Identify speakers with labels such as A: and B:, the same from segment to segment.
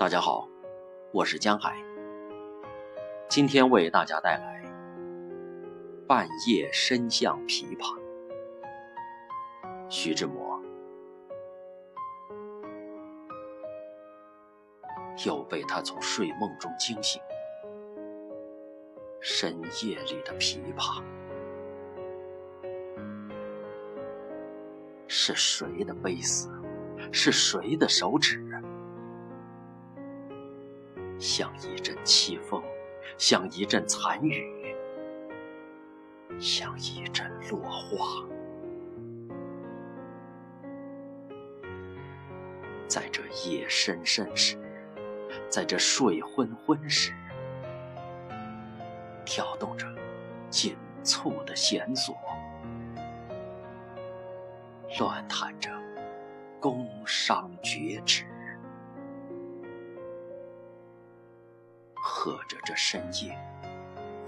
A: 大家好，我是江海，今天为大家带来《半夜深巷琵琶》。徐志摩又被他从睡梦中惊醒，深夜里的琵琶是谁的悲思？是谁的手指？像一阵凄风，像一阵残雨，像一阵落花，在这夜深深时，在这睡昏昏时，跳动着紧促的弦索，乱弹着宫商角徵。和着这深夜，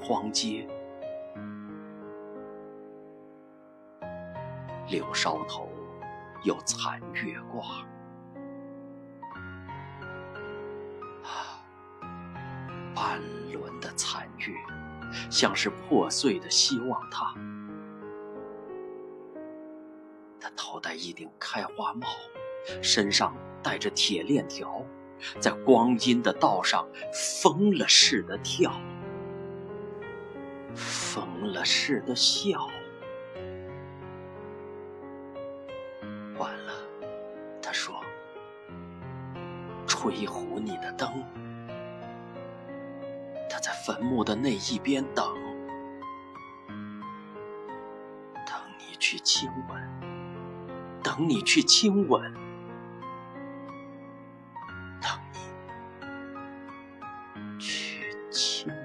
A: 荒街，柳梢头有残月挂，啊，半轮的残月，像是破碎的希望塔。他头戴一顶开花帽，身上带着铁链条。在光阴的道上疯了似的跳，疯了似的笑。完了，他说：“吹胡你的灯。”他在坟墓的那一边等，等你去亲吻，等你去亲吻。情。